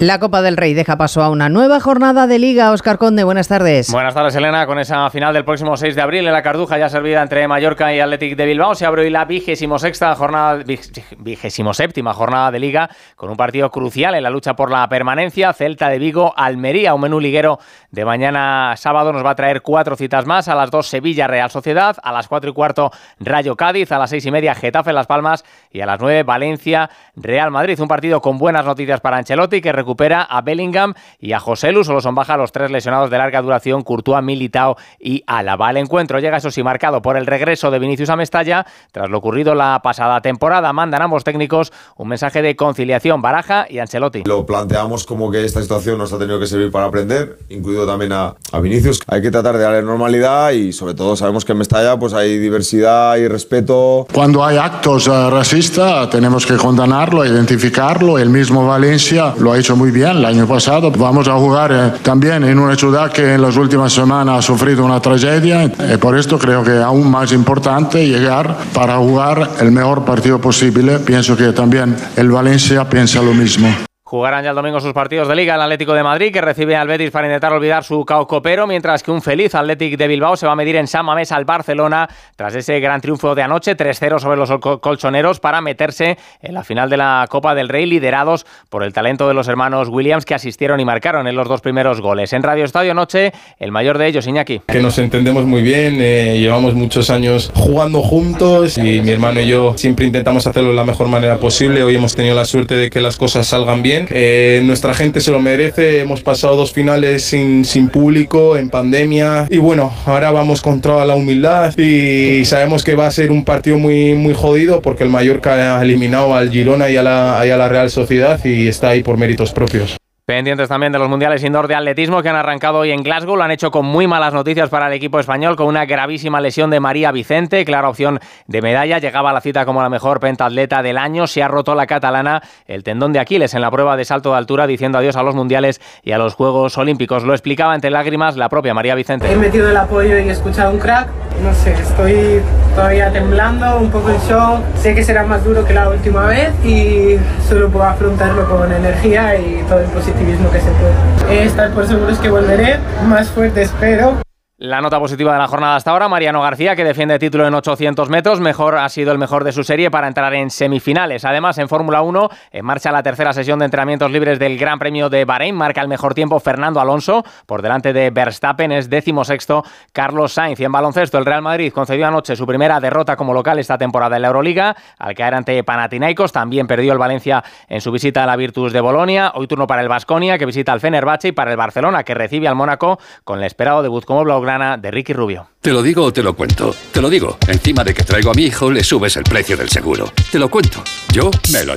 La Copa del Rey deja paso a una nueva jornada de Liga. Oscar Conde, buenas tardes. Buenas tardes, Elena. Con esa final del próximo 6 de abril en la Carduja ya servida entre Mallorca y Athletic de Bilbao, se abre hoy la vigésimo sexta jornada, vigésimo séptima jornada de Liga, con un partido crucial en la lucha por la permanencia. Celta de Vigo, Almería, un menú liguero de mañana sábado nos va a traer cuatro citas más. A las dos Sevilla, Real Sociedad, a las cuatro y cuarto Rayo Cádiz, a las seis y media Getafe Las Palmas y a las nueve Valencia, Real Madrid. Un partido con buenas noticias para Ancelotti que recupera recupera a Bellingham y a José Lu. Solo son baja los tres lesionados de larga duración, Courtois, Militao y Alaba. El encuentro llega, eso sí, marcado por el regreso de Vinicius a Mestalla. Tras lo ocurrido la pasada temporada, mandan ambos técnicos un mensaje de conciliación, Baraja y Ancelotti. Lo planteamos como que esta situación nos ha tenido que servir para aprender, incluido también a, a Vinicius. Hay que tratar de darle normalidad y sobre todo sabemos que en Mestalla pues hay diversidad y respeto. Cuando hay actos uh, racistas tenemos que condenarlo, identificarlo. El mismo Valencia lo ha hecho muy bien el año pasado. Vamos a jugar eh, también en una ciudad que en las últimas semanas ha sufrido una tragedia y por esto creo que es aún más importante llegar para jugar el mejor partido posible. Pienso que también el Valencia piensa lo mismo. Jugarán ya el domingo sus partidos de Liga el Atlético de Madrid, que recibe al Betis para intentar olvidar su caucopero, mientras que un feliz Atlético de Bilbao se va a medir en San Mamés al Barcelona tras ese gran triunfo de anoche, 3-0 sobre los colchoneros, para meterse en la final de la Copa del Rey, liderados por el talento de los hermanos Williams, que asistieron y marcaron en los dos primeros goles. En Radio Estadio Noche, el mayor de ellos, Iñaki. Que nos entendemos muy bien, eh, llevamos muchos años jugando juntos y mi hermano y yo siempre intentamos hacerlo de la mejor manera posible. Hoy hemos tenido la suerte de que las cosas salgan bien eh, nuestra gente se lo merece. Hemos pasado dos finales sin, sin público, en pandemia. Y bueno, ahora vamos contra la humildad y sabemos que va a ser un partido muy, muy jodido porque el Mallorca ha eliminado al Girona y a la, y a la Real Sociedad y está ahí por méritos propios. Pendientes también de los mundiales indoor de atletismo que han arrancado hoy en Glasgow. Lo han hecho con muy malas noticias para el equipo español, con una gravísima lesión de María Vicente, clara opción de medalla. Llegaba a la cita como la mejor pentatleta del año. Se ha roto la catalana el tendón de Aquiles en la prueba de salto de altura, diciendo adiós a los mundiales y a los Juegos Olímpicos. Lo explicaba entre lágrimas la propia María Vicente. He metido el apoyo y he escuchado un crack. No sé, estoy todavía temblando, un poco en shock. Sé que será más duro que la última vez y solo puedo afrontarlo con energía y todo el positivo que se puede. Estar por seguro es que volveré más fuerte, espero. La nota positiva de la jornada hasta ahora, Mariano García, que defiende título en 800 metros, mejor ha sido el mejor de su serie para entrar en semifinales. Además, en Fórmula 1, en marcha la tercera sesión de entrenamientos libres del Gran Premio de Bahrein, marca el mejor tiempo Fernando Alonso, por delante de Verstappen, es décimo sexto Carlos Sainz. Y en baloncesto, el Real Madrid concedió anoche su primera derrota como local esta temporada en la Euroliga, al caer ante Panathinaikos, también perdió el Valencia en su visita a la Virtus de Bolonia, hoy turno para el Vasconia, que visita al Fenerbahce, y para el Barcelona, que recibe al Mónaco, con el esperado debut como De Ricky Rubio. Te lo digo o te lo cuento. Te lo digo. Encima de que traigo a mi hijo, le subes el precio del seguro. Te lo cuento. Yo me lo